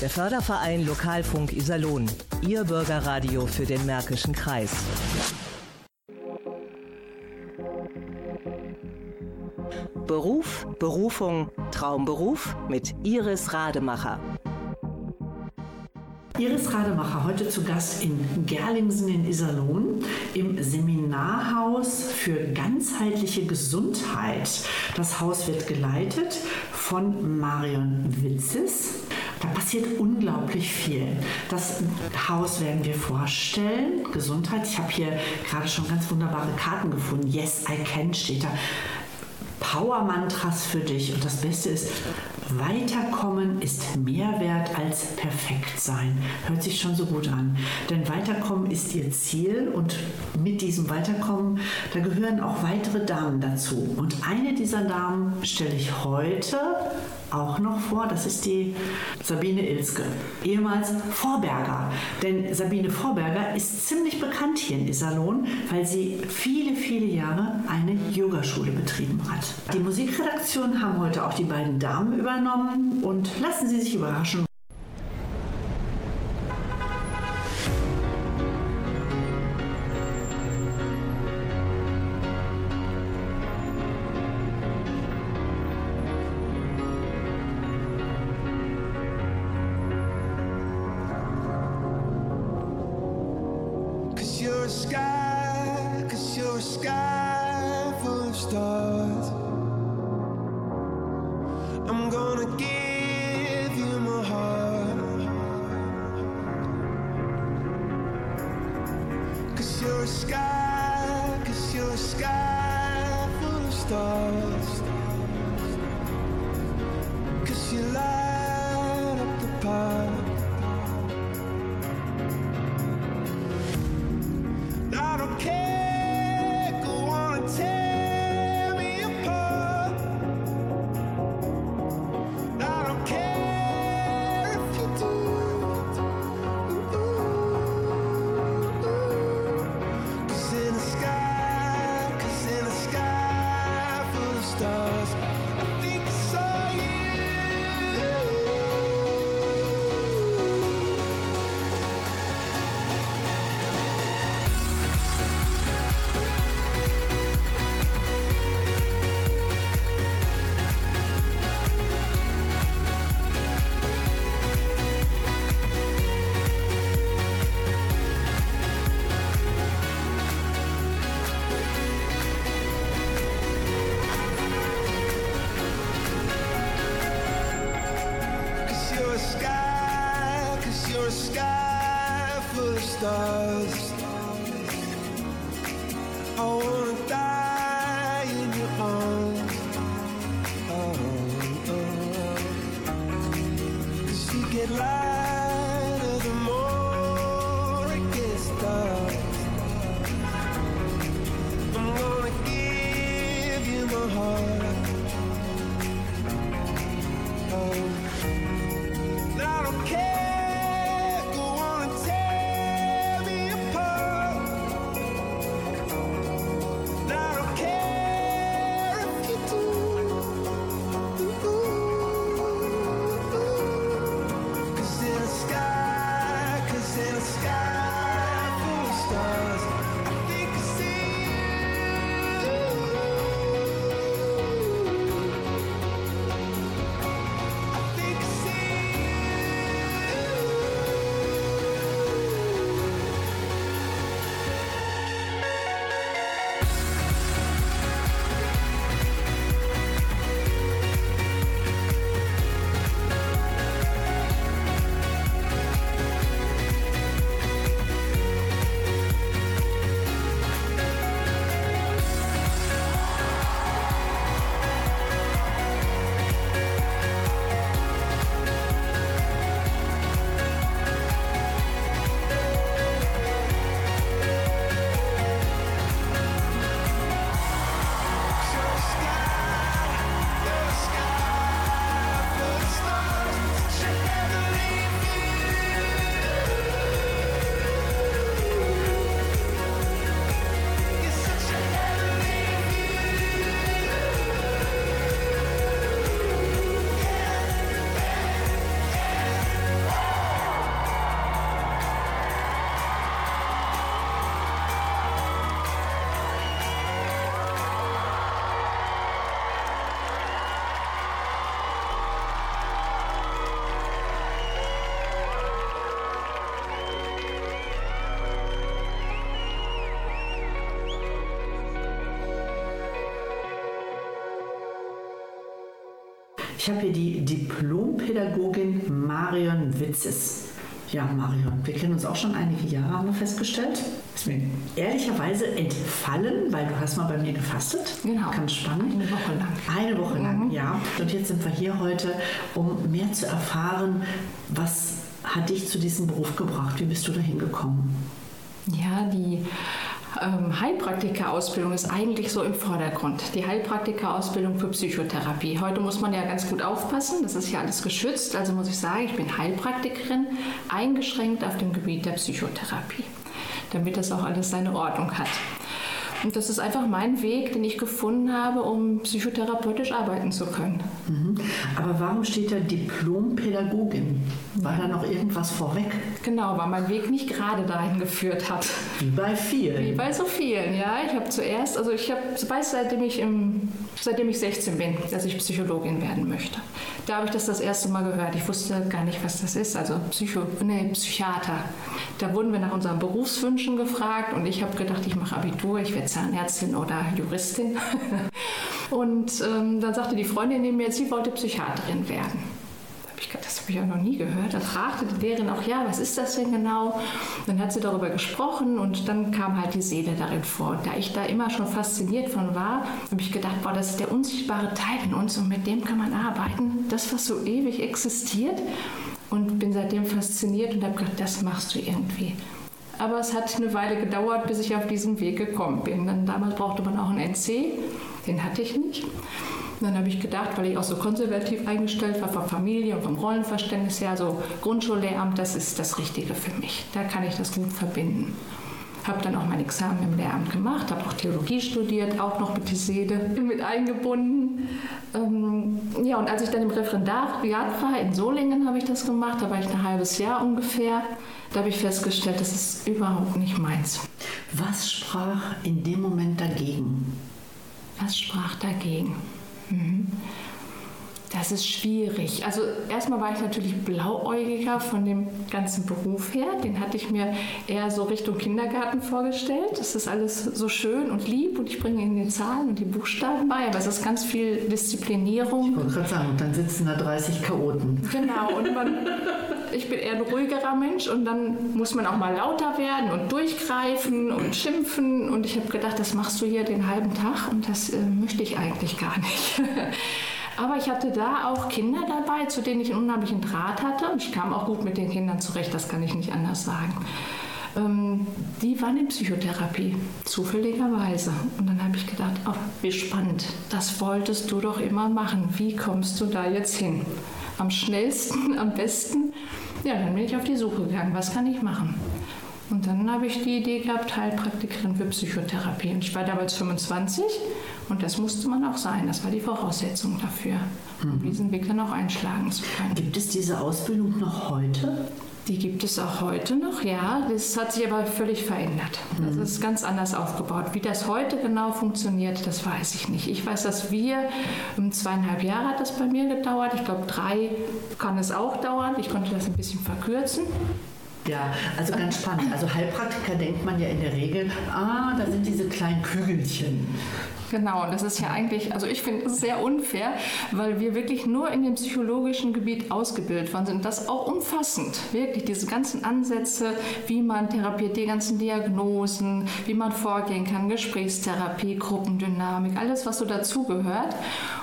Der Förderverein Lokalfunk Iserlohn. Ihr Bürgerradio für den Märkischen Kreis. Beruf, Berufung, Traumberuf mit Iris Rademacher. Iris Rademacher heute zu Gast in Gerlingsen in Iserlohn im Seminarhaus für ganzheitliche Gesundheit. Das Haus wird geleitet von Marion Witzes. Da passiert unglaublich viel. Das Haus werden wir vorstellen. Gesundheit. Ich habe hier gerade schon ganz wunderbare Karten gefunden. Yes, I can steht da. Power-Mantras für dich. Und das Beste ist, Weiterkommen ist mehr wert als perfekt sein. Hört sich schon so gut an. Denn Weiterkommen ist ihr Ziel und mit diesem Weiterkommen, da gehören auch weitere Damen dazu. Und eine dieser Damen stelle ich heute auch noch vor. Das ist die Sabine Ilske, ehemals Vorberger. Denn Sabine Vorberger ist ziemlich bekannt hier in Iserlohn, weil sie viele, viele Jahre eine Yogaschule betrieben hat. Die Musikredaktion haben heute auch die beiden Damen übernommen und lassen Sie sich überraschen, it live. Ich habe hier die Diplompädagogin Marion Witzes. Ja, Marion, wir kennen uns auch schon einige Jahre, haben wir festgestellt. Ist mir ehrlicherweise entfallen, weil du hast mal bei mir gefastet. Genau. Ganz spannend. Eine Woche lang. Eine Woche lang, ja. Und jetzt sind wir hier heute, um mehr zu erfahren, was hat dich zu diesem Beruf gebracht? Wie bist du dahin gekommen? Ja, die ähm, Heilpraktika-Ausbildung ist eigentlich so im Vordergrund. Die Heilpraktika-Ausbildung für Psychotherapie. Heute muss man ja ganz gut aufpassen, das ist ja alles geschützt. Also muss ich sagen, ich bin Heilpraktikerin, eingeschränkt auf dem Gebiet der Psychotherapie, damit das auch alles seine Ordnung hat. Und das ist einfach mein Weg, den ich gefunden habe, um psychotherapeutisch arbeiten zu können. Mhm. Aber warum steht da Diplompädagogin? War da noch irgendwas vorweg? Genau, weil mein Weg nicht gerade dahin geführt hat. Wie bei vielen. Wie bei so vielen, ja. Ich habe zuerst, also ich habe, weiß seitdem ich, im, seitdem ich 16 bin, dass ich Psychologin werden möchte. Da habe ich das das erste Mal gehört. Ich wusste gar nicht, was das ist. Also Psycho, nee, Psychiater. Da wurden wir nach unseren Berufswünschen gefragt und ich habe gedacht, ich mache Abitur, ich werde Zahnärztin oder Juristin. Und ähm, dann sagte die Freundin neben mir, sie wollte Psychiaterin werden. Ich das habe ich ja noch nie gehört. Dann fragte die Lehrerin auch, ja, was ist das denn genau? Dann hat sie darüber gesprochen und dann kam halt die Seele darin vor. Und da ich da immer schon fasziniert von war, habe ich gedacht, boah, das ist der unsichtbare Teil in uns und mit dem kann man arbeiten. Das, was so ewig existiert. Und bin seitdem fasziniert und habe gedacht, das machst du irgendwie. Aber es hat eine Weile gedauert, bis ich auf diesen Weg gekommen bin. Dann damals brauchte man auch einen NC, den hatte ich nicht. Und dann habe ich gedacht, weil ich auch so konservativ eingestellt war von Familie und vom Rollenverständnis her, so Grundschullehramt, das ist das Richtige für mich. Da kann ich das gut verbinden. Habe dann auch mein Examen im Lehramt gemacht, habe auch Theologie studiert, auch noch mit die Seele mit eingebunden. Ähm, ja, und als ich dann im Referendariat war, in Solingen habe ich das gemacht, da war ich ein halbes Jahr ungefähr, da habe ich festgestellt, das ist überhaupt nicht meins. Was sprach in dem Moment dagegen? Was sprach dagegen? Mhm. Das ist schwierig. Also erstmal war ich natürlich blauäugiger von dem ganzen Beruf her. Den hatte ich mir eher so Richtung Kindergarten vorgestellt. Das ist alles so schön und lieb und ich bringe Ihnen die Zahlen und die Buchstaben bei, aber es ist ganz viel Disziplinierung. Ich wollte gerade sagen, und dann sitzen da 30 Chaoten. Genau, und man, ich bin eher ein ruhigerer Mensch und dann muss man auch mal lauter werden und durchgreifen und schimpfen. Und ich habe gedacht, das machst du hier den halben Tag und das äh, möchte ich eigentlich gar nicht. Aber ich hatte da auch Kinder dabei, zu denen ich einen unheimlichen Draht hatte. Und ich kam auch gut mit den Kindern zurecht, das kann ich nicht anders sagen. Ähm, die waren in Psychotherapie, zufälligerweise. Und dann habe ich gedacht, oh, wie spannend, das wolltest du doch immer machen. Wie kommst du da jetzt hin? Am schnellsten, am besten? Ja, dann bin ich auf die Suche gegangen, was kann ich machen? Und dann habe ich die Idee gehabt, Heilpraktikerin für Psychotherapie. Und ich war damals 25 und das musste man auch sein. Das war die Voraussetzung dafür, um mhm. diesen Weg dann auch einschlagen zu können. Gibt es diese Ausbildung noch heute? Die gibt es auch heute noch, ja. Das hat sich aber völlig verändert. Das mhm. ist ganz anders aufgebaut. Wie das heute genau funktioniert, das weiß ich nicht. Ich weiß, dass wir, um zweieinhalb Jahre hat das bei mir gedauert. Ich glaube, drei kann es auch dauern. Ich konnte das ein bisschen verkürzen. Ja, also ganz spannend. Also Heilpraktiker denkt man ja in der Regel, ah, da sind diese kleinen Kügelchen. Genau, das ist ja eigentlich, also ich finde es sehr unfair, weil wir wirklich nur in dem psychologischen Gebiet ausgebildet worden sind. Das auch umfassend, wirklich diese ganzen Ansätze, wie man therapiert, die ganzen Diagnosen, wie man vorgehen kann, Gesprächstherapie, Gruppendynamik, alles, was so dazugehört.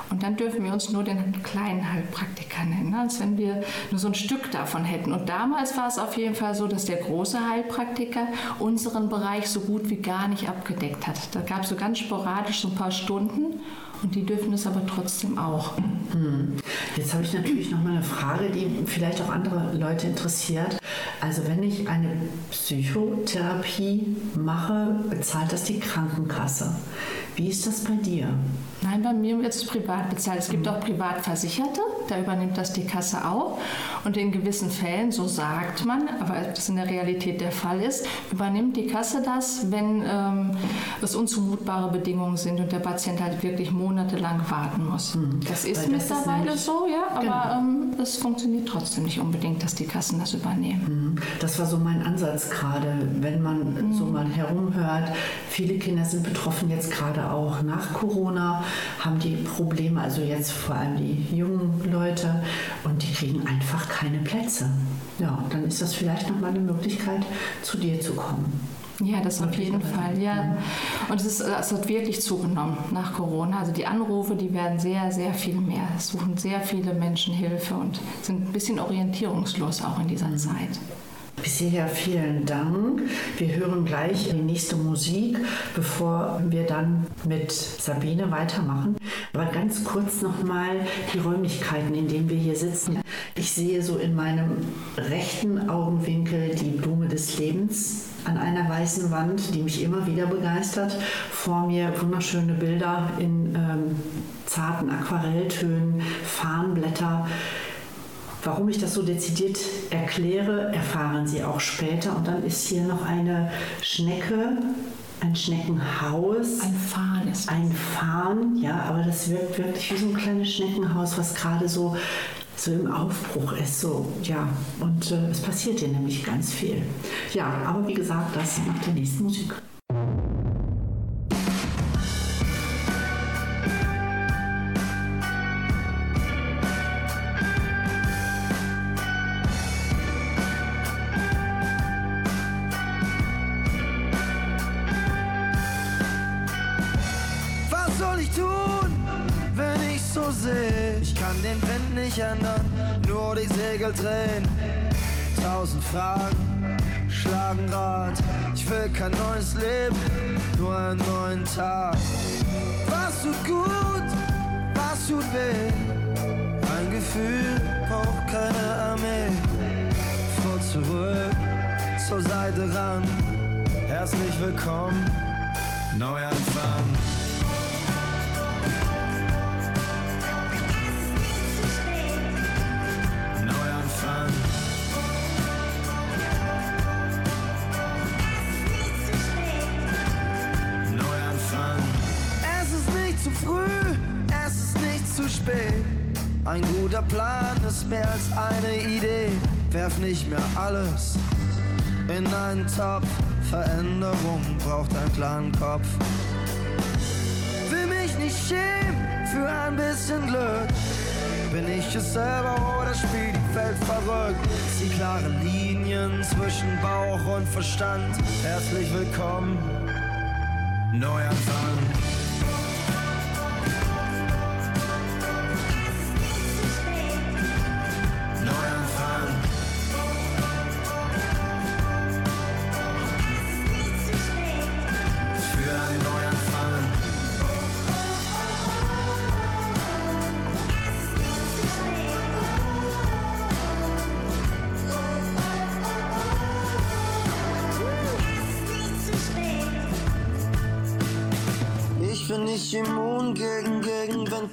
Und dann dürfen wir uns nur den kleinen Heilpraktiker nennen, ne? als wenn wir nur so ein Stück davon hätten. Und damals war es auf jeden Fall so, dass der große Heilpraktiker unseren Bereich so gut wie gar nicht abgedeckt hat. Da gab es so ganz sporadisch so ein paar Stunden und die dürfen es aber trotzdem auch. Hm. Jetzt habe ich natürlich noch mal eine Frage, die vielleicht auch andere Leute interessiert. Also wenn ich eine Psychotherapie mache, bezahlt das die Krankenkasse. Wie ist das bei dir? Nein, bei mir wird es privat bezahlt. Es gibt auch Privatversicherte, da übernimmt das die Kasse auch. Und in gewissen Fällen, so sagt man, aber das in der Realität der Fall ist, übernimmt die Kasse das, wenn ähm, es unzumutbare Bedingungen sind und der Patient halt wirklich monatelang warten muss. Mhm. Das ist das mittlerweile ist so, ja, aber genau. ähm, es funktioniert trotzdem nicht unbedingt, dass die Kassen das übernehmen. Mhm. Das war so mein Ansatz gerade, wenn man mhm. so mal herumhört. Viele Kinder sind betroffen jetzt gerade auch nach Corona. Haben die Probleme, also jetzt vor allem die jungen Leute, und die kriegen einfach keine Plätze. Ja, dann ist das vielleicht nochmal eine Möglichkeit, zu dir zu kommen. Ja, das auf jeden Fall, ja. Und es, ist, es hat wirklich zugenommen nach Corona. Also die Anrufe, die werden sehr, sehr viel mehr. Es suchen sehr viele Menschen Hilfe und sind ein bisschen orientierungslos auch in dieser Zeit. Bisher vielen Dank. Wir hören gleich die nächste Musik, bevor wir dann mit Sabine weitermachen. Aber ganz kurz nochmal die Räumlichkeiten, in denen wir hier sitzen. Ich sehe so in meinem rechten Augenwinkel die Blume des Lebens an einer weißen Wand, die mich immer wieder begeistert. Vor mir wunderschöne Bilder in ähm, zarten Aquarelltönen, Farnblätter. Warum ich das so dezidiert erkläre, erfahren Sie auch später. Und dann ist hier noch eine Schnecke, ein Schneckenhaus. Ein Farn ist das. Ein Farn, ja, aber das wirkt wirklich wie so ein kleines Schneckenhaus, was gerade so, so im Aufbruch ist. So, ja, und äh, es passiert hier nämlich ganz viel. Ja, aber wie gesagt, das nach der nächsten Musik. Nicht ändern, nur die Segel drehen. Tausend Fragen schlagen Rad. Ich will kein neues Leben, nur einen neuen Tag. Was tut gut, was tut weh? Ein Gefühl braucht keine Armee. Vor zurück, zur Seite ran. Herzlich willkommen, Neuanfang. Guter Plan ist mehr als eine Idee. Werf nicht mehr alles in einen Topf. Veränderung braucht einen klaren Kopf. Will mich nicht schämen für ein bisschen Glück. Bin ich es selber oder spiel die Welt verrückt? Die klaren Linien zwischen Bauch und Verstand. Herzlich willkommen, Neuanfang.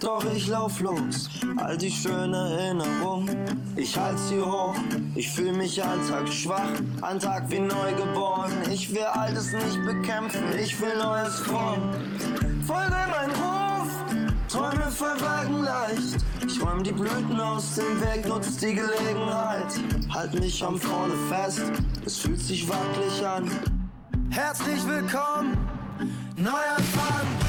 Doch ich lauf los. All die schönen Erinnerungen, ich halt sie hoch. Ich fühl mich Alltag schwach, ein Tag wie neu geboren. Ich will Altes nicht bekämpfen, ich will Neues formen. Folge mein Ruf, Träume verwagen leicht. Ich räum die Blüten aus dem Weg, nutz die Gelegenheit. Halt mich am Vorne fest, es fühlt sich wackelig an. Herzlich willkommen, Neuanfang.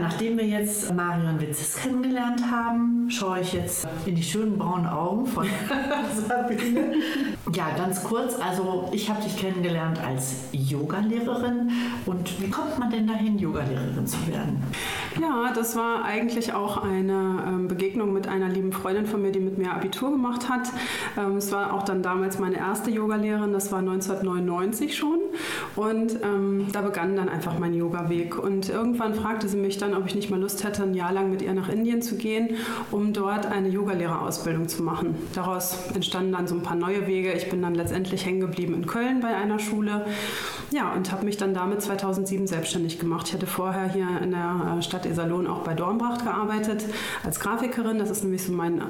Nachdem wir jetzt Marion Witzes kennengelernt haben, schaue ich jetzt in die schönen braunen Augen von Sabine. Ja, ganz kurz, also ich habe dich kennengelernt als Yogalehrerin und wie kommt man denn dahin, Yogalehrerin zu werden? Ja, das war eigentlich auch eine ähm, Begegnung mit einer lieben Freundin von mir, die mit mir Abitur gemacht hat. Ähm, es war auch dann damals meine erste Yogalehrerin, das war 1999 schon. Und ähm, da begann dann einfach mein Yoga-Weg. Und irgendwann fragte sie mich dann, ob ich nicht mal Lust hätte, ein Jahr lang mit ihr nach Indien zu gehen, um dort eine Yogalehrerausbildung zu machen. Daraus entstanden dann so ein paar neue Wege. Ich bin dann letztendlich hängen geblieben in Köln bei einer Schule. Ja, und habe mich dann damit 2007 selbstständig gemacht. Ich hatte vorher hier in der äh, Stadt Iserlohn auch bei Dornbracht gearbeitet als Grafikerin. Das ist nämlich so mein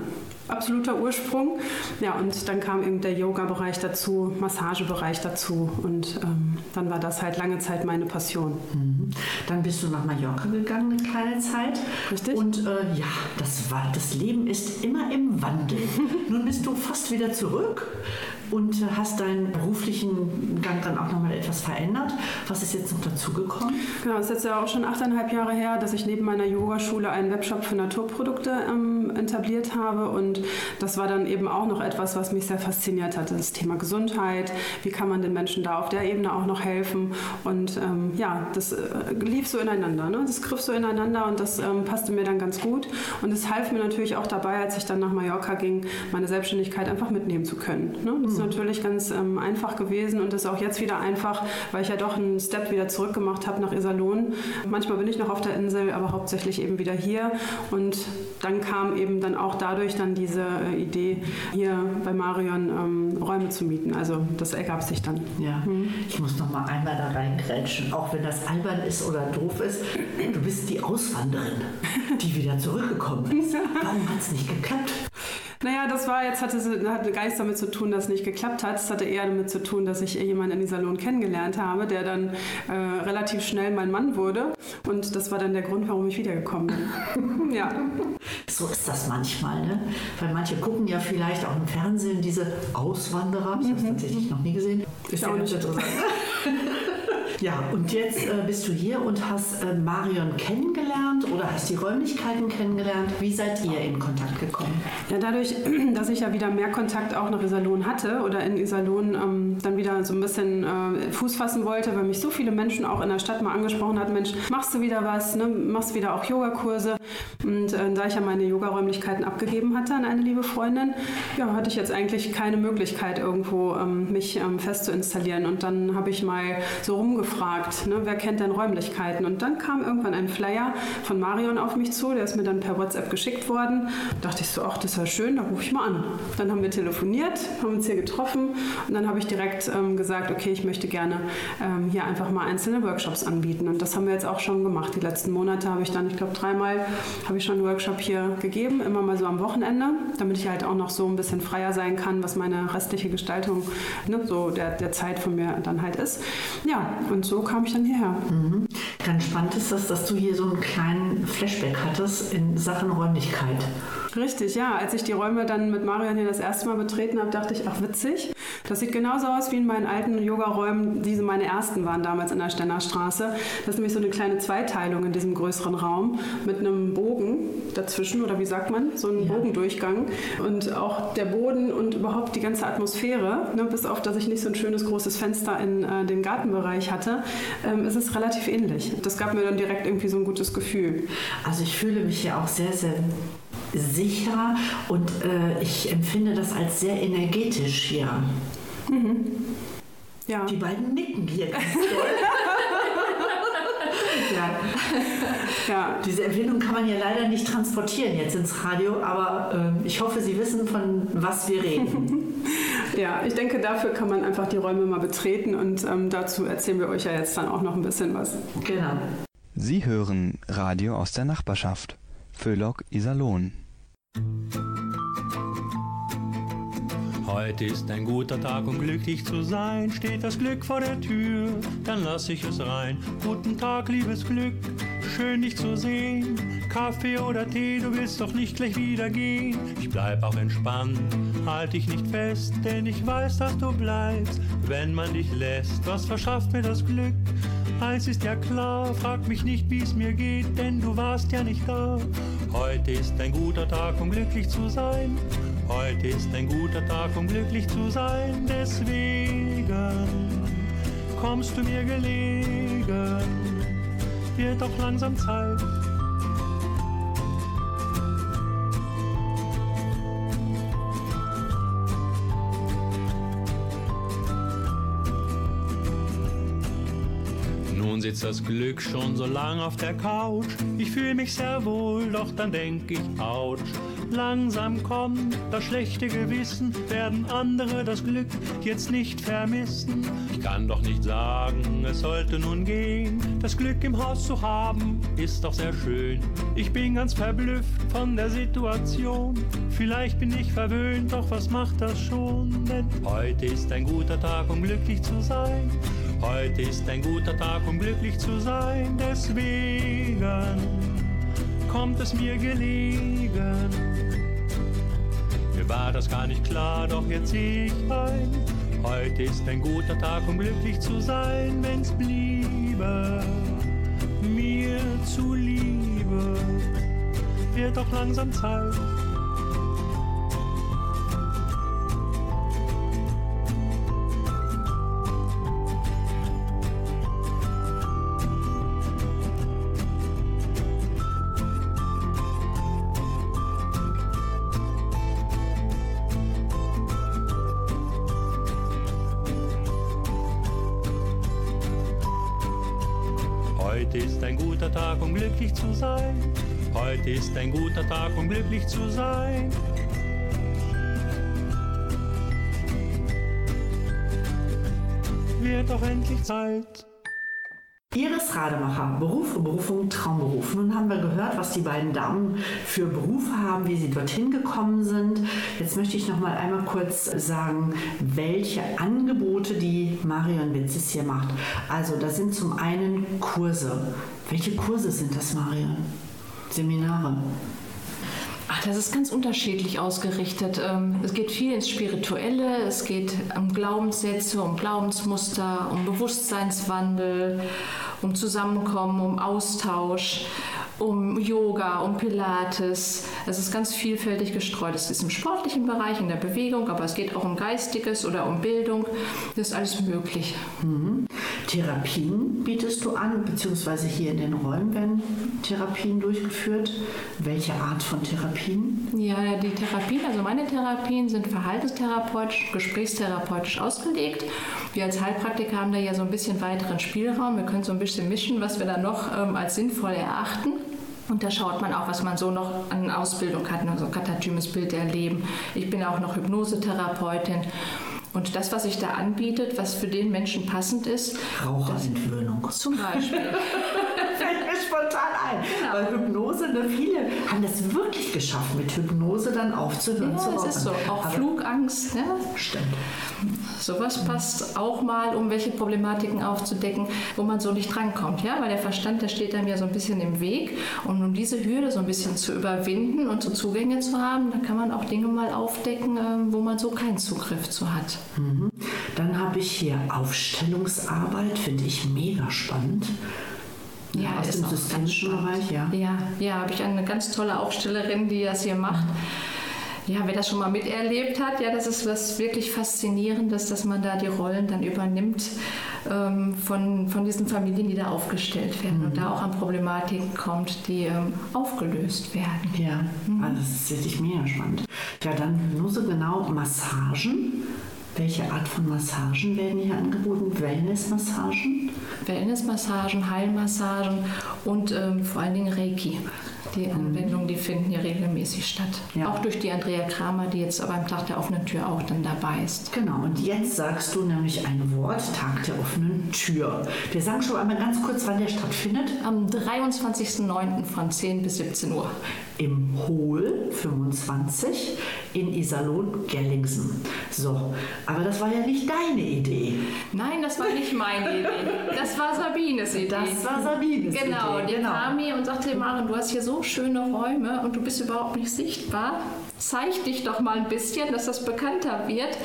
absoluter Ursprung. Ja, und dann kam eben der Yoga-Bereich dazu, Massagebereich dazu und ähm, dann war das halt lange Zeit meine Passion. Mhm. Dann bist du nach Mallorca gegangen eine kleine Zeit. Richtig. Und äh, ja, das, war, das Leben ist immer im Wandel. Nun bist du fast wieder zurück und hast deinen beruflichen Gang dann auch nochmal etwas verändert. Was ist jetzt noch dazugekommen? Genau, es ist jetzt ja auch schon achteinhalb Jahre her, dass ich neben meiner Yogaschule einen Webshop für Naturprodukte ähm, etabliert habe und das war dann eben auch noch etwas, was mich sehr fasziniert hatte, das Thema Gesundheit, wie kann man den Menschen da auf der Ebene auch noch helfen und ähm, ja, das äh, lief so ineinander, ne? das griff so ineinander und das ähm, passte mir dann ganz gut und es half mir natürlich auch dabei, als ich dann nach Mallorca ging, meine Selbstständigkeit einfach mitnehmen zu können. Ne? Das natürlich ganz ähm, einfach gewesen und ist auch jetzt wieder einfach, weil ich ja doch einen Step wieder zurück gemacht habe nach Iserlohn. Manchmal bin ich noch auf der Insel, aber hauptsächlich eben wieder hier. Und dann kam eben dann auch dadurch dann diese äh, Idee, hier bei Marion ähm, Räume zu mieten. Also das ergab sich dann. Ja, ich muss noch mal einmal da reingrätschen, auch wenn das albern ist oder doof ist. Du bist die Auswanderin, die wieder zurückgekommen ist. Warum hat es nicht geklappt? Naja, das war jetzt, hatte, hatte gar nichts damit zu tun, dass es nicht geklappt hat. Es hatte eher damit zu tun, dass ich jemanden in Iserlohn kennengelernt habe, der dann äh, relativ schnell mein Mann wurde. Und das war dann der Grund, warum ich wiedergekommen bin. ja. So ist das manchmal, ne? Weil manche gucken ja vielleicht auch im Fernsehen diese Auswanderer. Ich habe es tatsächlich noch nie gesehen. Ist Ich auch nicht. interessant. Ja, und jetzt äh, bist du hier und hast äh, Marion kennengelernt oder hast die Räumlichkeiten kennengelernt. Wie seid ihr in Kontakt gekommen? Ja, dadurch, dass ich ja wieder mehr Kontakt auch nach Iserlohn hatte oder in Iserlohn ähm, dann wieder so ein bisschen äh, Fuß fassen wollte, weil mich so viele Menschen auch in der Stadt mal angesprochen hat, Mensch, machst du wieder was, ne? machst wieder auch Yogakurse. Und äh, da ich ja meine Yogaräumlichkeiten abgegeben hatte an eine liebe Freundin, ja, hatte ich jetzt eigentlich keine Möglichkeit irgendwo ähm, mich ähm, fest zu installieren. Und dann habe ich mal so rumgefragt, ne, wer kennt denn Räumlichkeiten? Und dann kam irgendwann ein Flyer von Marion auf mich zu, der ist mir dann per WhatsApp geschickt worden. Da dachte ich so, ach, das ist ja schön, da rufe ich mal an. Dann haben wir telefoniert, haben uns hier getroffen und dann habe ich direkt ähm, gesagt, okay, ich möchte gerne ähm, hier einfach mal einzelne Workshops anbieten. Und das haben wir jetzt auch schon gemacht. Die letzten Monate habe ich dann, ich glaube, dreimal habe ich schon einen Workshop hier gegeben, immer mal so am Wochenende, damit ich halt auch noch so ein bisschen freier sein kann, was meine restliche Gestaltung, ne, so der, der Zeit von mir dann halt ist. Ja, und so kam ich dann hierher. Mhm. Ganz spannend ist das, dass du hier so einen kleinen Flashback hattest in Sachen Räumlichkeit. Richtig, ja. Als ich die Räume dann mit Marion hier das erste Mal betreten habe, dachte ich, ach witzig. Das sieht genauso aus wie in meinen alten Yoga-Räumen, die so meine ersten waren damals in der Stennerstraße. Das ist nämlich so eine kleine Zweiteilung in diesem größeren Raum mit einem Bogen dazwischen oder wie sagt man, so ein Bogendurchgang. Und auch der Boden und überhaupt die ganze Atmosphäre, ne, bis auf, dass ich nicht so ein schönes großes Fenster in äh, den Gartenbereich hatte, ähm, ist es relativ ähnlich. Das gab mir dann direkt irgendwie so ein gutes Gefühl. Also ich fühle mich hier auch sehr, sehr sicher und äh, ich empfinde das als sehr energetisch hier. Ja. Die beiden nicken hier ganz ja. ja. Diese Empfindung kann man ja leider nicht transportieren jetzt ins Radio, aber ähm, ich hoffe, Sie wissen, von was wir reden. Ja, ich denke, dafür kann man einfach die Räume mal betreten und ähm, dazu erzählen wir euch ja jetzt dann auch noch ein bisschen was. genau. Sie hören Radio aus der Nachbarschaft. Föhlock Iserlohn. Heute ist ein guter Tag, um glücklich zu sein. Steht das Glück vor der Tür, dann lass ich es rein. Guten Tag, liebes Glück, schön dich zu sehen. Kaffee oder Tee, du willst doch nicht gleich wieder gehen. Ich bleib auch entspannt, halt dich nicht fest, denn ich weiß, dass du bleibst, wenn man dich lässt. Was verschafft mir das Glück? Eins ist ja klar, frag mich nicht, wie es mir geht, denn du warst ja nicht da. Heute ist ein guter Tag, um glücklich zu sein. Heute ist ein guter Tag, um glücklich zu sein. Deswegen kommst du mir gelegen. Wird doch langsam Zeit. Sitzt das Glück schon so lang auf der Couch. Ich fühle mich sehr wohl, doch dann denk ich, ouch. Langsam kommt das schlechte Gewissen, werden andere das Glück jetzt nicht vermissen. Ich kann doch nicht sagen, es sollte nun gehen. Das Glück im Haus zu haben, ist doch sehr schön. Ich bin ganz verblüfft von der Situation. Vielleicht bin ich verwöhnt, doch was macht das schon? Denn heute ist ein guter Tag, um glücklich zu sein. Heute ist ein guter Tag, um glücklich zu sein. Deswegen kommt es mir gelegen. Mir war das gar nicht klar, doch jetzt sehe ich ein. Heute ist ein guter Tag, um glücklich zu sein, wenn's bliebe mir zuliebe. Wird doch langsam Zeit. Heute ist ein guter Tag, um glücklich zu sein. Heute ist ein guter Tag, um glücklich zu sein. Wird doch endlich Zeit. Iris Rademacher, Beruf, Berufung, Traumberuf. Nun haben wir gehört, was die beiden Damen für Berufe haben, wie sie dorthin gekommen sind. Jetzt möchte ich noch mal einmal kurz sagen, welche Angebote die Marion Witzes hier macht. Also, da sind zum einen Kurse. Welche Kurse sind das, Marion? Seminare. Ach, das ist ganz unterschiedlich ausgerichtet. Ähm, Es geht viel ins Spirituelle, es geht um Glaubenssätze, um Glaubensmuster, um Bewusstseinswandel, um Zusammenkommen, um Austausch, um Yoga, um Pilates. Es ist ganz vielfältig gestreut. Es ist im sportlichen Bereich, in der Bewegung, aber es geht auch um Geistiges oder um Bildung. Das ist alles möglich. Therapien bietest du an, beziehungsweise hier in den Räumen werden Therapien durchgeführt. Welche Art von Therapien? Ja, die Therapien, also meine Therapien sind verhaltenstherapeutisch, gesprächstherapeutisch ausgelegt. Wir als Heilpraktiker haben da ja so ein bisschen weiteren Spielraum. Wir können so ein bisschen mischen, was wir da noch ähm, als sinnvoll erachten. Und da schaut man auch, was man so noch an Ausbildung hat, ne, so ein katatymes Bild erleben. Ich bin auch noch Hypnosetherapeutin. Und das, was sich da anbietet, was für den Menschen passend ist, Raucherentwöhnung. zum Beispiel. Fällt mir spontan ein. Genau. Weil Hypnose, ne, viele haben das wirklich geschafft, mit Hypnose dann aufzuhören Ja, zu es rauchen. ist so. Auch Aber- Flugangst, ne? Stimmt. Sowas passt auch mal, um welche Problematiken aufzudecken, wo man so nicht drankommt. Ja? Weil der Verstand, der steht einem ja so ein bisschen im Weg. Und um diese Hürde so ein bisschen zu überwinden und so Zugänge zu haben, dann kann man auch Dinge mal aufdecken, ähm, wo man so keinen Zugriff zu hat. Dann habe ich hier Aufstellungsarbeit, finde ich mega spannend. Ja, aus ist dem systemischen Bereich, ja. Ja, ja, habe ich eine ganz tolle Aufstellerin, die das hier macht. Ja, wer das schon mal miterlebt hat, ja, das ist was wirklich Faszinierendes, dass man da die Rollen dann übernimmt ähm, von, von diesen Familien, die da aufgestellt werden und da auch an Problematiken kommt, die ähm, aufgelöst werden. Ja, also das ist wirklich mega spannend. Ja, dann nur so genau Massagen. Welche Art von Massagen werden hier angeboten? Wellnessmassagen? Wellnessmassagen, Heilmassagen und ähm, vor allen Dingen Reiki. Die Anwendungen, die finden hier regelmäßig statt. Ja. Auch durch die Andrea Kramer, die jetzt beim Tag der offenen Tür auch dann dabei ist. Genau, und jetzt sagst du nämlich ein Wort, Tag der offenen Tür. Wir sagen schon einmal ganz kurz, wann der stattfindet. Am 23.09. von 10 bis 17 Uhr. Im Hohl 25 in Iserlohn, Gellingsen. So, aber das war ja nicht deine Idee. Nein, das war nicht meine Idee. Das war Sabines Idee. Das war Sabines Genau, Idee. die genau. kam mir und sagte, Maren, du hast hier so schöne Räume und du bist überhaupt nicht sichtbar. Zeig dich doch mal ein bisschen, dass das bekannter wird.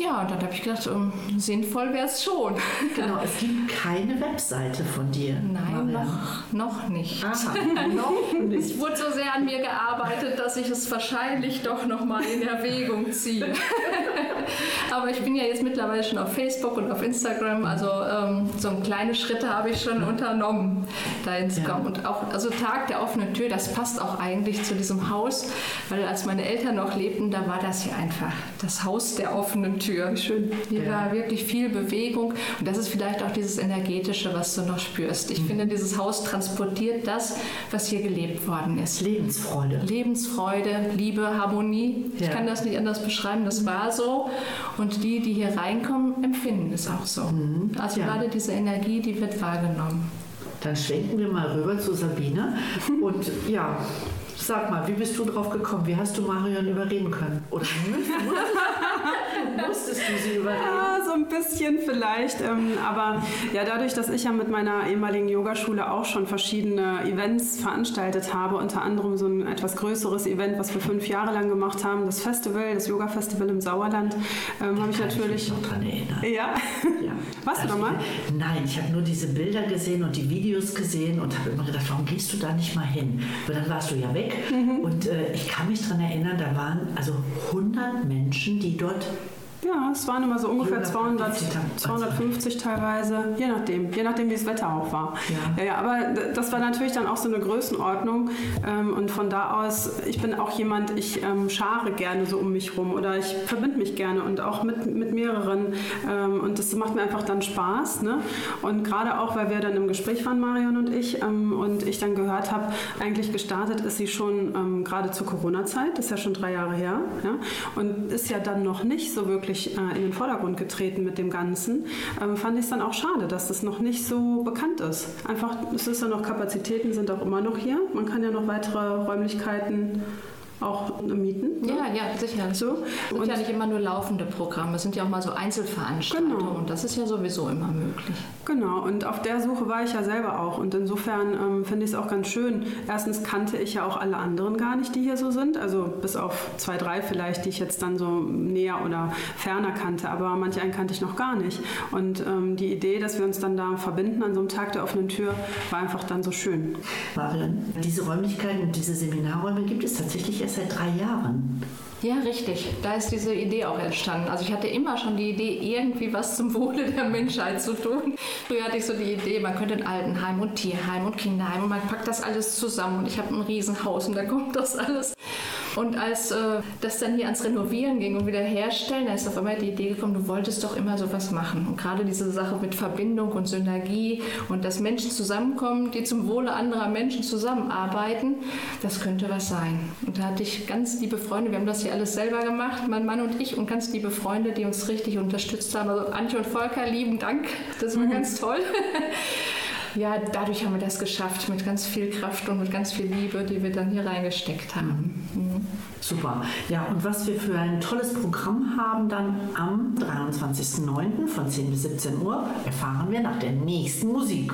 Ja, und dann habe ich gedacht, ähm, sinnvoll wäre es schon. Genau, es gibt keine Webseite von dir. Nein, Marianne. noch, noch nicht. Aha, noch nicht. Es wurde so sehr an mir gearbeitet, dass ich es wahrscheinlich doch noch mal in Erwägung ziehe. Aber ich bin ja jetzt mittlerweile schon auf Facebook und auf Instagram, also ähm, so kleine Schritte habe ich schon unternommen. dahin zu kommen. Und auch, also Tag der offenen Tür, das passt auch eigentlich zu diesem Haus, weil als meine Eltern noch lebten, da war das hier einfach das Haus der offenen Tür. Schön. Hier ja. war wirklich viel Bewegung und das ist vielleicht auch dieses Energetische, was du noch spürst. Ich mhm. finde, dieses Haus transportiert das, was hier gelebt worden ist. Lebensfreude. Lebensfreude, Liebe, Harmonie. Ja. Ich kann das nicht anders beschreiben, das war so. Und die, die hier reinkommen, empfinden es auch so. Mhm. Also ja. gerade diese Energie, die wird wahrgenommen. Dann schwenken wir mal rüber zu Sabine. Und ja, Sag mal, wie bist du drauf gekommen? Wie hast du Marion überreden können? Oder musstest du sie überreden? Ja, so ein bisschen vielleicht. Ähm, aber ja, dadurch, dass ich ja mit meiner ehemaligen Yogaschule auch schon verschiedene Events veranstaltet habe, unter anderem so ein etwas größeres Event, was wir fünf Jahre lang gemacht haben, das Festival, das Yoga-Festival im Sauerland, ähm, habe ich natürlich. Ich mich noch dran erinnern. Ja. ja. Warst also, du da mal? Nein, ich habe nur diese Bilder gesehen und die Videos gesehen und habe immer gedacht, warum gehst du da nicht mal hin? Aber dann warst du ja weg Mhm. Und äh, ich kann mich daran erinnern, da waren also 100 Menschen, die dort ja, es waren immer so ungefähr 200, 250 teilweise, je nachdem, je nachdem, wie das Wetter auch war. Ja. Ja, aber das war natürlich dann auch so eine Größenordnung ähm, und von da aus, ich bin auch jemand, ich ähm, schare gerne so um mich rum oder ich verbinde mich gerne und auch mit, mit mehreren ähm, und das macht mir einfach dann Spaß. Ne? Und gerade auch, weil wir dann im Gespräch waren, Marion und ich, und ich dann gehört habe, eigentlich gestartet ist sie schon gerade zur Corona-Zeit, das ist ja schon drei Jahre her, ja? und ist ja dann noch nicht so wirklich wirklich äh, in den Vordergrund getreten mit dem Ganzen, ähm, fand ich es dann auch schade, dass das noch nicht so bekannt ist. Einfach, es ist ja noch Kapazitäten sind auch immer noch hier. Man kann ja noch weitere Räumlichkeiten auch mieten. Ne? Ja, ja, sicher. So. Es sind und ja nicht immer nur laufende Programme, es sind ja auch mal so Einzelveranstaltungen genau. und das ist ja sowieso immer möglich. Genau, und auf der Suche war ich ja selber auch und insofern ähm, finde ich es auch ganz schön. Erstens kannte ich ja auch alle anderen gar nicht, die hier so sind, also bis auf zwei, drei vielleicht, die ich jetzt dann so näher oder ferner kannte, aber manche einen kannte ich noch gar nicht. Und ähm, die Idee, dass wir uns dann da verbinden an so einem Tag der offenen Tür, war einfach dann so schön. Marion, diese Räumlichkeiten, diese Seminarräume gibt es tatsächlich erst seit drei Jahren. Ja, richtig. Da ist diese Idee auch entstanden. Also ich hatte immer schon die Idee, irgendwie was zum Wohle der Menschheit zu tun. Früher hatte ich so die Idee, man könnte ein Altenheim und Tierheim und Kinderheim und man packt das alles zusammen und ich habe ein Riesenhaus und da kommt das alles. Und als äh, das dann hier ans Renovieren ging und wieder herstellen, da ist auf einmal die Idee gekommen, du wolltest doch immer sowas machen. Und gerade diese Sache mit Verbindung und Synergie und dass Menschen zusammenkommen, die zum Wohle anderer Menschen zusammenarbeiten, das könnte was sein. Und da hatte ich ganz liebe Freunde, wir haben das hier alles selber gemacht, mein Mann und ich, und ganz liebe Freunde, die uns richtig unterstützt haben. Also Antje und Volker, lieben Dank, das war mhm. ganz toll. ja, dadurch haben wir das geschafft mit ganz viel Kraft und mit ganz viel Liebe, die wir dann hier reingesteckt haben. Mhm. Super. Ja, und was wir für ein tolles Programm haben dann am 23.09. von 10 bis 17 Uhr, erfahren wir nach der nächsten Musik.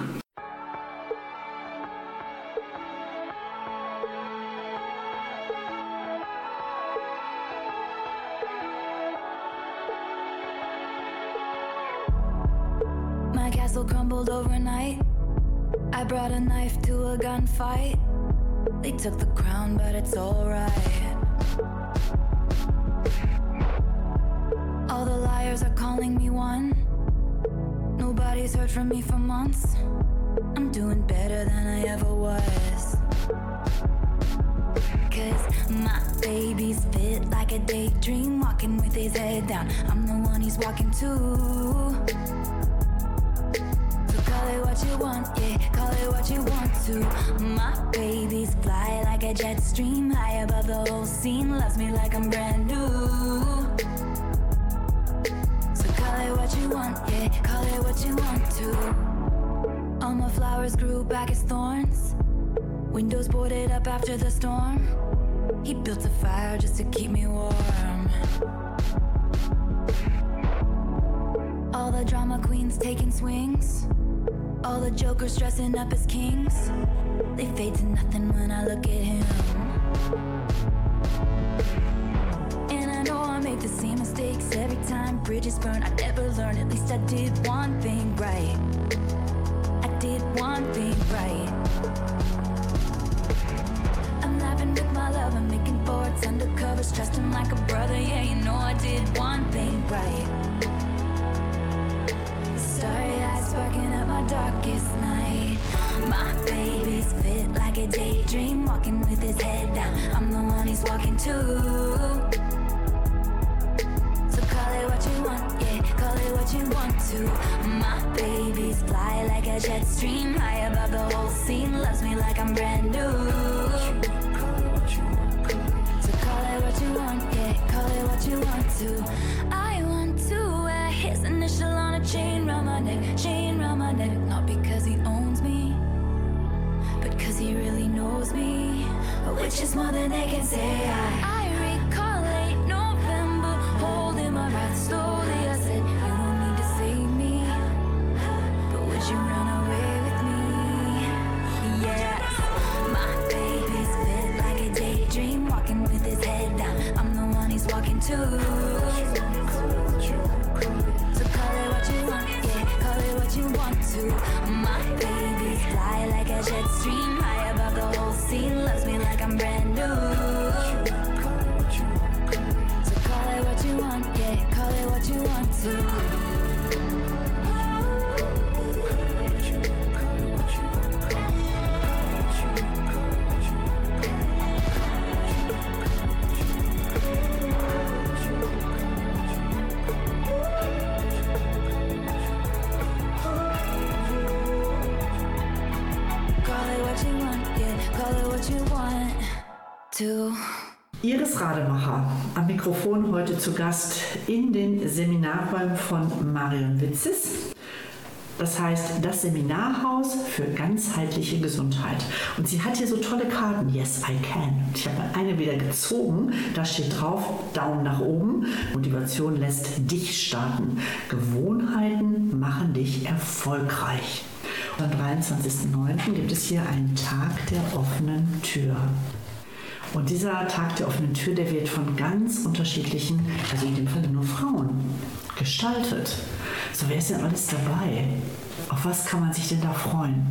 I brought a knife to a gunfight. They took the crown, but it's alright. All the liars are calling me one. Nobody's heard from me for months. I'm doing better than I ever was. Cause my baby's fit like a daydream, walking with his head down. I'm the one he's walking to. Call it what you want, yeah, call it what you want to. My babies fly like a jet stream, high above the whole scene. Loves me like I'm brand new. So call it what you want, yeah, call it what you want to. All my flowers grew back as thorns. Windows boarded up after the storm. He built a fire just to keep me warm. All the drama queens taking swings. All the jokers dressing up as kings. They fade to nothing when I look at him. And I know I make the same mistakes every time bridges burn. I never learn, at least I did one thing right. I did one thing right. I'm laughing with my love, I'm making forwards undercovers, trusting like a brother. Yeah, you know I did one thing right. darkest night. My baby's fit like a daydream, walking with his head down. I'm the one he's walking to. So call it what you want, yeah, call it what you want to. My baby's fly like a jet stream, high above the whole scene. Loves me like I'm brand new. So call it what you want, yeah, call it what you want to. I initial on a chain round my neck, chain round my neck. Not because he owns me, but cause he really knows me. Which is more than they can say. I, dream heute zu Gast in den Seminarräumen von Marion Witzes. Das heißt, das Seminarhaus für ganzheitliche Gesundheit. Und sie hat hier so tolle Karten. Yes, I can. Ich habe eine wieder gezogen. Da steht drauf, Daumen nach oben. Motivation lässt dich starten. Gewohnheiten machen dich erfolgreich. Am 23.09. gibt es hier einen Tag der offenen Tür. Und dieser Tag der offenen Tür, der wird von ganz unterschiedlichen, also in dem Fall nur Frauen, gestaltet. So, wer ist denn alles dabei? Auf was kann man sich denn da freuen?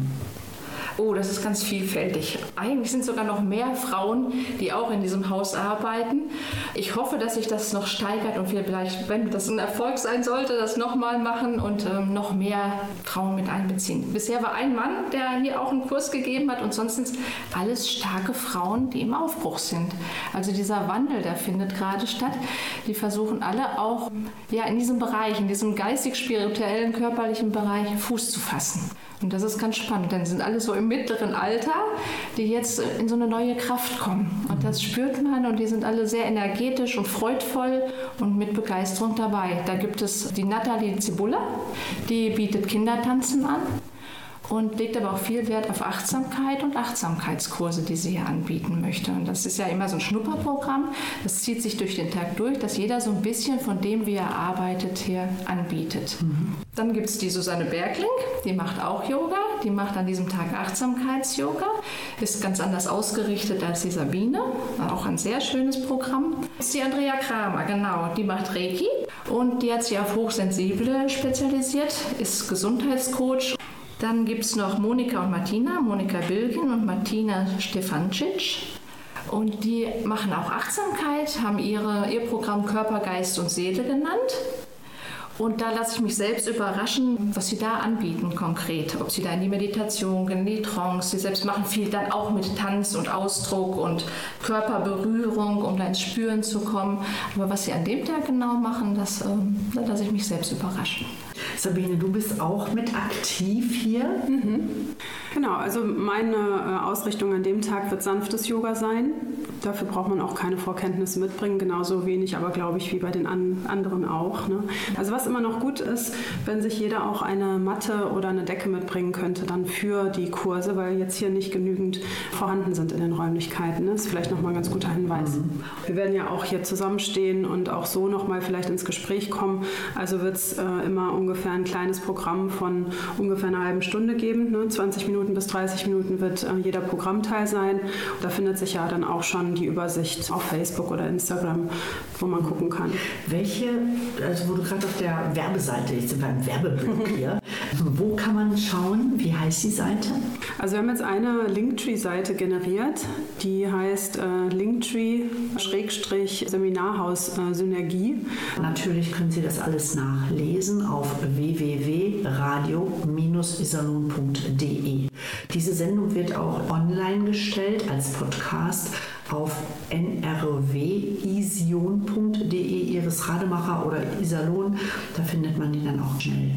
Oh, das ist ganz vielfältig. Eigentlich sind sogar noch mehr Frauen, die auch in diesem Haus arbeiten. Ich hoffe, dass sich das noch steigert und wir vielleicht, wenn das ein Erfolg sein sollte, das nochmal machen und ähm, noch mehr Frauen mit einbeziehen. Bisher war ein Mann, der hier auch einen Kurs gegeben hat und sonst sind es alles starke Frauen, die im Aufbruch sind. Also dieser Wandel, der findet gerade statt. Die versuchen alle auch ja, in diesem Bereich, in diesem geistig-spirituellen, körperlichen Bereich Fuß zu fassen. Und das ist ganz spannend, denn sie sind alle so im mittleren Alter, die jetzt in so eine neue Kraft kommen. Und das spürt man und die sind alle sehr energetisch und freudvoll und mit Begeisterung dabei. Da gibt es die Nathalie Zibulla, die bietet Kindertanzen an und legt aber auch viel Wert auf Achtsamkeit und Achtsamkeitskurse, die sie hier anbieten möchte. Und das ist ja immer so ein Schnupperprogramm. Das zieht sich durch den Tag durch, dass jeder so ein bisschen von dem, wie er arbeitet, hier anbietet. Dann gibt es die Susanne Bergling, die macht auch Yoga. Die macht an diesem Tag Achtsamkeits-Yoga. Ist ganz anders ausgerichtet als die Sabine. Auch ein sehr schönes Programm. Das ist die Andrea Kramer, genau. Die macht Reiki und die hat sich auf Hochsensible spezialisiert, ist Gesundheitscoach dann gibt es noch Monika und Martina, Monika Bilgen und Martina Stefancic. Und die machen auch Achtsamkeit, haben ihre, ihr Programm Körper, Geist und Seele genannt. Und da lasse ich mich selbst überraschen, was sie da anbieten konkret. Ob sie da in die Meditation gehen, in die Trance. Sie selbst machen viel dann auch mit Tanz und Ausdruck und Körperberührung, um da ins Spüren zu kommen. Aber was sie an dem Tag genau machen, das, ähm, da lasse ich mich selbst überraschen. Sabine, du bist auch mit aktiv hier. Genau, also meine äh, Ausrichtung an dem Tag wird sanftes Yoga sein. Dafür braucht man auch keine Vorkenntnisse mitbringen, genauso wenig, aber glaube ich, wie bei den an anderen auch. Ne? Also was immer noch gut ist, wenn sich jeder auch eine Matte oder eine Decke mitbringen könnte, dann für die Kurse, weil jetzt hier nicht genügend vorhanden sind in den Räumlichkeiten. Ne? Das ist vielleicht nochmal ein ganz guter Hinweis. Wir werden ja auch hier zusammenstehen und auch so nochmal vielleicht ins Gespräch kommen. Also wird es äh, immer ungefähr ein kleines Programm von ungefähr einer halben Stunde geben. Ne? 20 Minuten bis 30 Minuten wird äh, jeder Programmteil sein. Da findet sich ja dann auch schon die Übersicht auf Facebook oder Instagram, wo man gucken kann. Welche, also wo du gerade auf der Werbeseite, jetzt sind wir im Werbeblock hier, wo kann man schauen, wie heißt die Seite? Also wir haben jetzt eine Linktree-Seite generiert, die heißt äh, Linktree-Seminarhaus äh, Synergie. Natürlich können Sie das alles nachlesen auf www.radio-isalon.de. Diese Sendung wird auch online gestellt als Podcast auf nrwision.de Ihres Rademacher oder Isalon. Da findet man die dann auch schnell.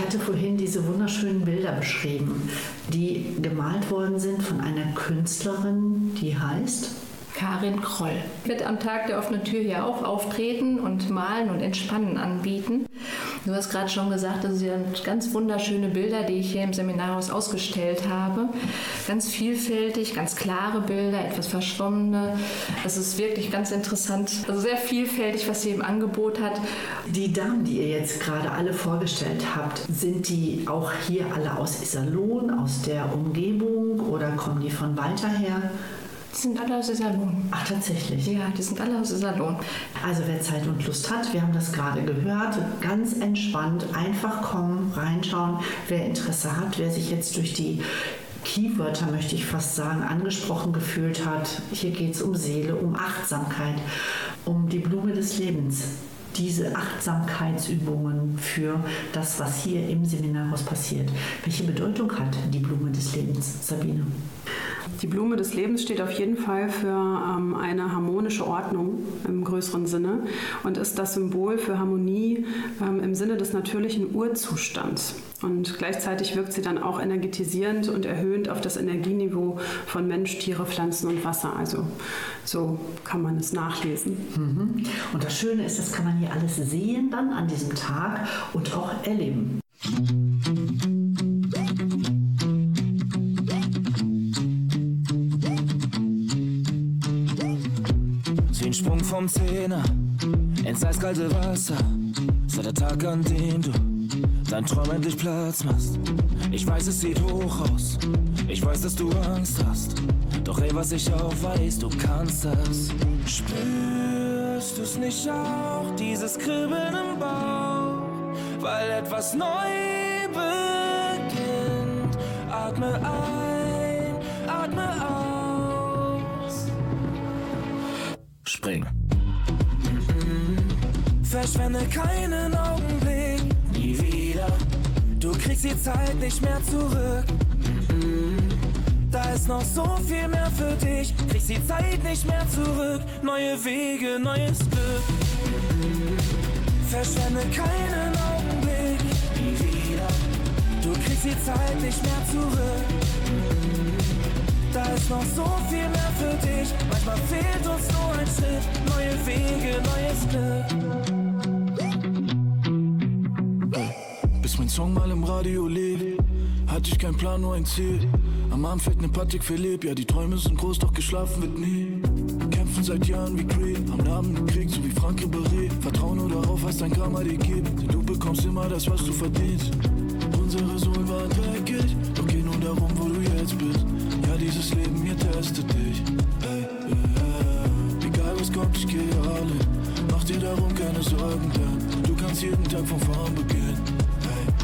Ich hatte vorhin diese wunderschönen Bilder beschrieben, die gemalt worden sind von einer Künstlerin, die heißt Karin Kroll wird am Tag der offenen Tür hier auch auftreten und malen und entspannen anbieten. Du hast gerade schon gesagt, das sind ganz wunderschöne Bilder, die ich hier im Seminarhaus ausgestellt habe. Ganz vielfältig, ganz klare Bilder, etwas verschwommene. Es ist wirklich ganz interessant, also sehr vielfältig, was sie im Angebot hat. Die Damen, die ihr jetzt gerade alle vorgestellt habt, sind die auch hier alle aus Iserlohn, aus der Umgebung oder kommen die von weiter her? Die sind alle aus Iserlohn. Ach, tatsächlich? Ja, die sind alle aus Iserlohn. Also wer Zeit und Lust hat, wir haben das gerade gehört, ganz entspannt, einfach kommen, reinschauen. Wer Interesse hat, wer sich jetzt durch die Keywörter, möchte ich fast sagen, angesprochen gefühlt hat. Hier geht es um Seele, um Achtsamkeit, um die Blume des Lebens. Diese Achtsamkeitsübungen für das, was hier im Seminarhaus passiert. Welche Bedeutung hat die Blume des Lebens, Sabine? Die Blume des Lebens steht auf jeden Fall für ähm, eine harmonische Ordnung im größeren Sinne und ist das Symbol für Harmonie ähm, im Sinne des natürlichen Urzustands. Und gleichzeitig wirkt sie dann auch energetisierend und erhöhend auf das Energieniveau von Mensch, Tiere, Pflanzen und Wasser. Also so kann man es nachlesen. Mhm. Und das Schöne ist, das kann man hier alles sehen dann an diesem Tag und auch erleben. Zehn Vom Zehner ins eiskalte Wasser. Seit der Tag, an dem du dein Traum endlich Platz machst. Ich weiß, es sieht hoch aus. Ich weiß, dass du Angst hast. Doch ey, was ich auch weiß, du kannst das. Spürst du's nicht auch, dieses Kribbeln im Bauch? Weil etwas neu beginnt. Atme ein, atme aus. Spring. Verschwende keinen Augenblick, nie wieder. Du kriegst die Zeit nicht mehr zurück. Da ist noch so viel mehr für dich. Kriegst die Zeit nicht mehr zurück. Neue Wege, neues Glück. Verschwende keinen Augenblick, nie wieder. Du kriegst die Zeit nicht mehr zurück. Da ist noch so viel mehr für dich. Manchmal fehlt uns nur ein Schritt. Neue Wege, neues Glück. Song mal im Radio lief, hatte ich keinen Plan, nur ein Ziel. Am Arm fällt ne Patek Philipp, ja die Träume sind groß, doch geschlafen wird nie. Kämpfen seit Jahren wie Creed, haben Namen gekriegt, so wie Frank Ribéry. Vertrau nur darauf, was dein Karma dir gibt, denn du bekommst immer das, was du verdienst. Unsere Sohn war dreckig, doch geh nur darum, wo du jetzt bist. Ja, dieses Leben hier testet dich. Ey, ey, ey. Egal was kommt, ich gehe alle. Mach dir darum keine Sorgen, denn du kannst jeden Tag von vorn beginnen.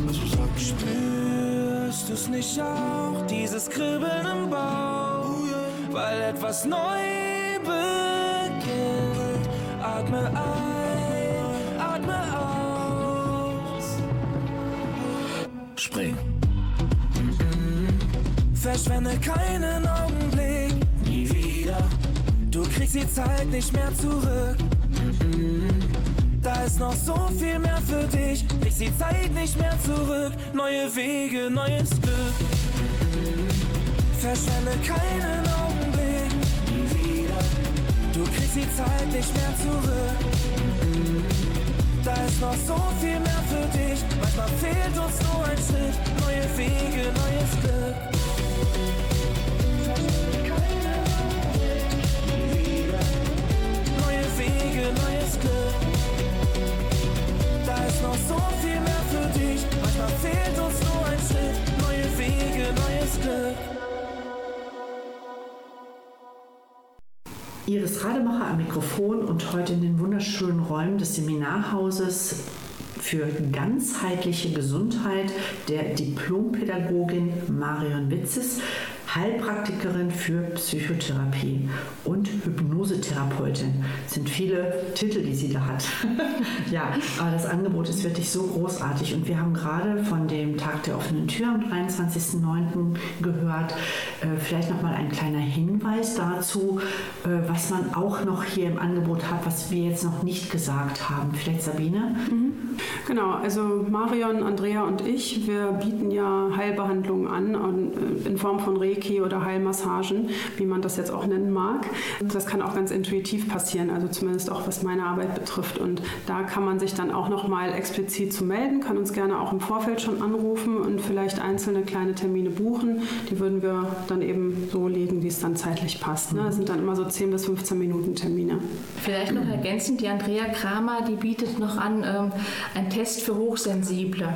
Hey, also sag mir, spürst du's nicht auch, dieses Kribbeln im Bauch? Weil etwas neu beginnt. Atme ein, atme aus. Spring. Verschwende keinen Augenblick, nie wieder. Du kriegst die Zeit nicht mehr zurück. Da ist noch so viel mehr für dich. Kriegst die Zeit nicht mehr zurück. Neue Wege, neues Glück. Verschwende keinen Augenblick. Du kriegst die Zeit nicht mehr zurück. Da ist noch so viel mehr für dich. Manchmal fehlt uns nur ein Schritt. Neue Wege, neues Glück. Neue Wege, neues Glück. Ist noch so viel mehr für dich. Manchmal fehlt uns nur ein Schritt. Neue Wege, neues Glück. Iris Rademacher am Mikrofon und heute in den wunderschönen Räumen des Seminarhauses für ganzheitliche Gesundheit der Diplompädagogin Marion Witzes, Heilpraktikerin für Psychotherapie und Hypnosetherapeutin. Das sind viele Titel, die sie da hat. ja, aber das Angebot ist wirklich so großartig und wir haben gerade von dem Tag der offenen Tür am 23.09. gehört. Äh, vielleicht noch mal ein kleiner Hinweis dazu, äh, was man auch noch hier im Angebot hat, was wir jetzt noch nicht gesagt haben. Vielleicht Sabine? Genau, also Marion, Andrea und ich, wir bieten ja Heilbehandlungen an äh, in Form von Reiki Reiki oder Heilmassagen, wie man das jetzt auch nennen mag. Das kann auch ganz intuitiv passieren, also zumindest auch was meine Arbeit betrifft. Und da kann man sich dann auch nochmal explizit zu melden, kann uns gerne auch im Vorfeld schon anrufen und vielleicht einzelne kleine Termine buchen. Die würden wir dann eben so legen, wie es dann zeitlich passt. Ne? Das sind dann immer so 10 bis 15 Minuten Termine. Vielleicht noch ergänzend, die Andrea Kramer, die bietet noch an ähm, einen Test für Hochsensible.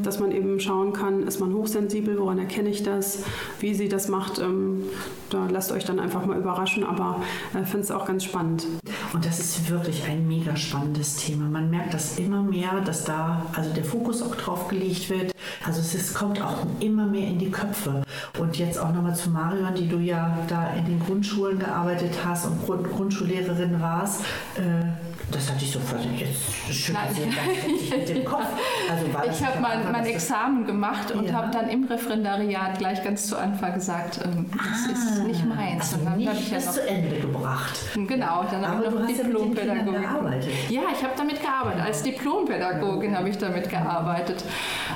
Dass man eben schauen kann, ist man hochsensibel, woran erkenne ich das, wie sie das macht. Ähm, da lasst euch dann einfach mal überraschen, aber äh, finde es auch ganz spannend. Und das ist wirklich ein mega spannendes Thema. Man merkt das immer mehr, dass da also der Fokus auch drauf gelegt wird. Also es ist, kommt auch immer mehr in die Köpfe. Und jetzt auch nochmal zu Marion, die du ja da in den Grundschulen gearbeitet hast und Grund Grundschullehrerin warst. Äh, das hatte ich sofort jetzt schüttelt sie mit dem Kopf. Also war ich habe mein, mein Examen gemacht und ja. habe dann im Referendariat gleich ganz zu Anfang gesagt, ähm, das ah, ist nicht meins. Also und dann nicht ich ja noch, zu Ende gebracht. Genau, dann habe ich noch Diplompädagogin. Ja, ich habe damit gearbeitet. Als Diplompädagogin habe ich damit gearbeitet.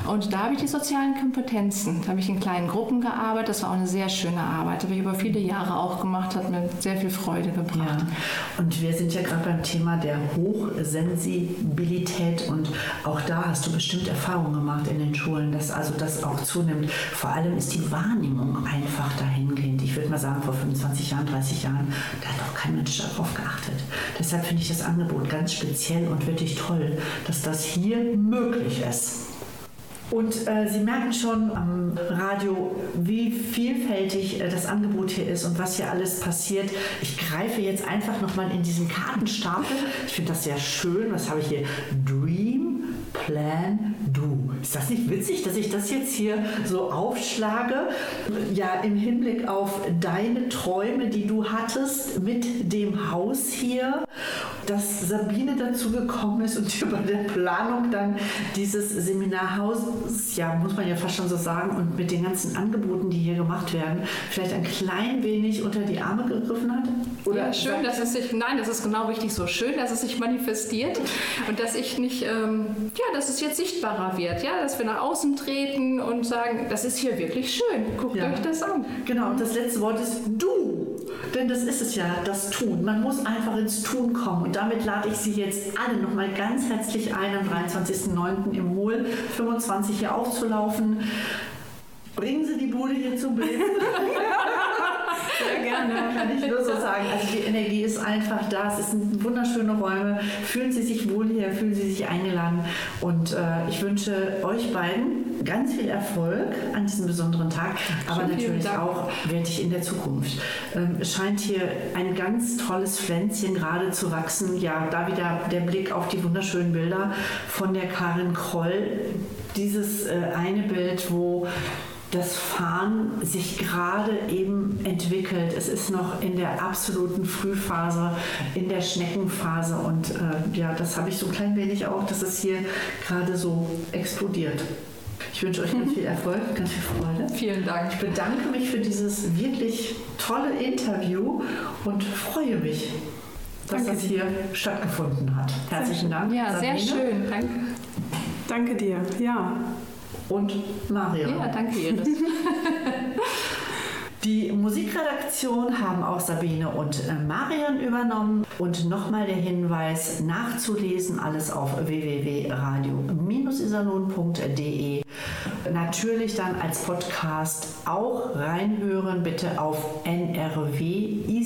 Und da habe ich die sozialen Kompetenzen. Da habe ich in kleinen Gruppen gearbeitet. Das war auch eine sehr schöne Arbeit. Habe ich über viele Jahre auch gemacht, hat mir sehr viel Freude gebracht. Ja. Und wir sind ja gerade beim Thema der Hochsensibilität und auch da hast du bestimmt Erfahrungen gemacht in den Schulen, dass also das auch zunimmt. Vor allem ist die Wahrnehmung einfach dahingehend. Ich würde mal sagen, vor 25 Jahren, 30 Jahren, da hat auch kein Mensch darauf geachtet. Deshalb finde ich das Angebot ganz speziell und wirklich toll, dass das hier möglich ist. Und äh, Sie merken schon am Radio, wie vielfältig äh, das Angebot hier ist und was hier alles passiert. Ich greife jetzt einfach nochmal in diesen Kartenstapel. Ich finde das sehr schön. Was habe ich hier? Dream, Plan. Ist das nicht witzig, dass ich das jetzt hier so aufschlage? Ja, im Hinblick auf deine Träume, die du hattest mit dem Haus hier dass Sabine dazu gekommen ist und über der Planung dann dieses Seminarhaus, ja, muss man ja fast schon so sagen, und mit den ganzen Angeboten, die hier gemacht werden, vielleicht ein klein wenig unter die Arme gegriffen hat? Oder ja, schön, dass es sich, nein, das ist genau richtig so, schön, dass es sich manifestiert und dass ich nicht, ähm, ja, dass es jetzt sichtbarer wird, ja, dass wir nach außen treten und sagen, das ist hier wirklich schön, guckt ja. euch das an. Genau, und das letzte Wort ist du. Denn das ist es ja, das Tun. Man muss einfach ins Tun kommen. Und damit lade ich Sie jetzt alle nochmal ganz herzlich ein, am 23.09. im Hohl 25 hier aufzulaufen. Bringen Sie die Bude hier zum Leben. Gerne, kann ich nur so sagen. Also die Energie ist einfach da. Es sind wunderschöne Räume. Fühlen Sie sich wohl hier, fühlen Sie sich eingeladen. Und äh, ich wünsche euch beiden ganz viel Erfolg an diesem besonderen Tag, aber Schön, natürlich auch wirklich in der Zukunft. Ähm, es scheint hier ein ganz tolles Pflänzchen gerade zu wachsen. Ja, da wieder der Blick auf die wunderschönen Bilder von der Karin Kroll. Dieses äh, eine Bild, wo das Fahren sich gerade eben entwickelt. Es ist noch in der absoluten Frühphase, in der Schneckenphase und äh, ja, das habe ich so ein klein wenig auch, dass es hier gerade so explodiert. Ich wünsche euch ganz viel Erfolg, ganz viel Freude. Vielen Dank. Ich bedanke mich für dieses wirklich tolle Interview und freue mich, dass Danke das hier dir. stattgefunden hat. Herzlichen Dank. Ja, Sabine. sehr schön. Danke. Danke dir. Ja und Mario. Ja, danke Iris. Die Musikredaktion haben auch Sabine und äh, Marion übernommen. Und nochmal der Hinweis, nachzulesen alles auf www.radio-isalon.de. Natürlich dann als Podcast auch reinhören, bitte auf nrwision.de.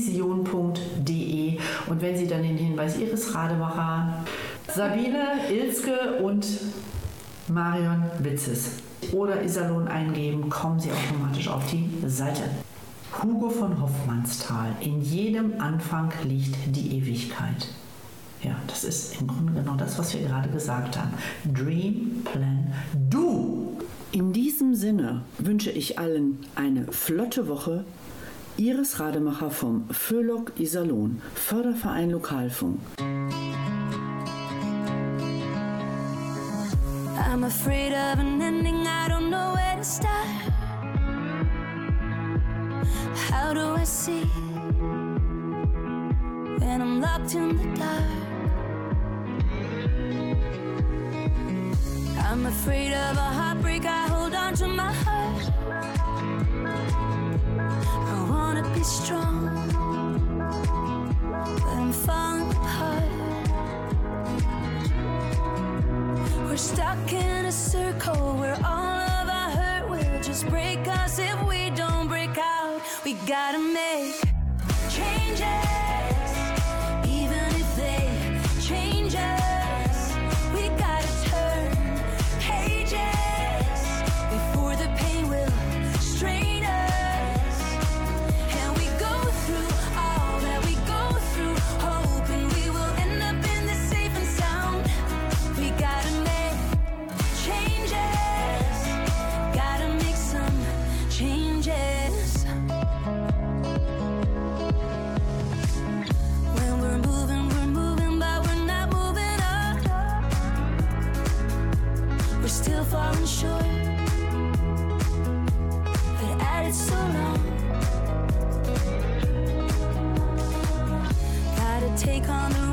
Und wenn Sie dann den Hinweis Ihres Rademacher, Sabine, Ilske und Marion Witzes oder Iserlohn eingeben, kommen Sie automatisch auf die Seite. Hugo von Hoffmannsthal. In jedem Anfang liegt die Ewigkeit. Ja, das ist im Grunde genau das, was wir gerade gesagt haben. Dream, Plan, Do. In diesem Sinne wünsche ich allen eine flotte Woche. Iris Rademacher vom Föhlock Iserlohn, Förderverein Lokalfunk. afraid of an ending, I don't know where to start. How do I see when I'm locked in the dark? I'm afraid of a heartbreak, I hold on to my heart. I wanna be strong, but I'm falling. stuck in a circle where all of our hurt will just break us if we don't break out. We gotta make take on the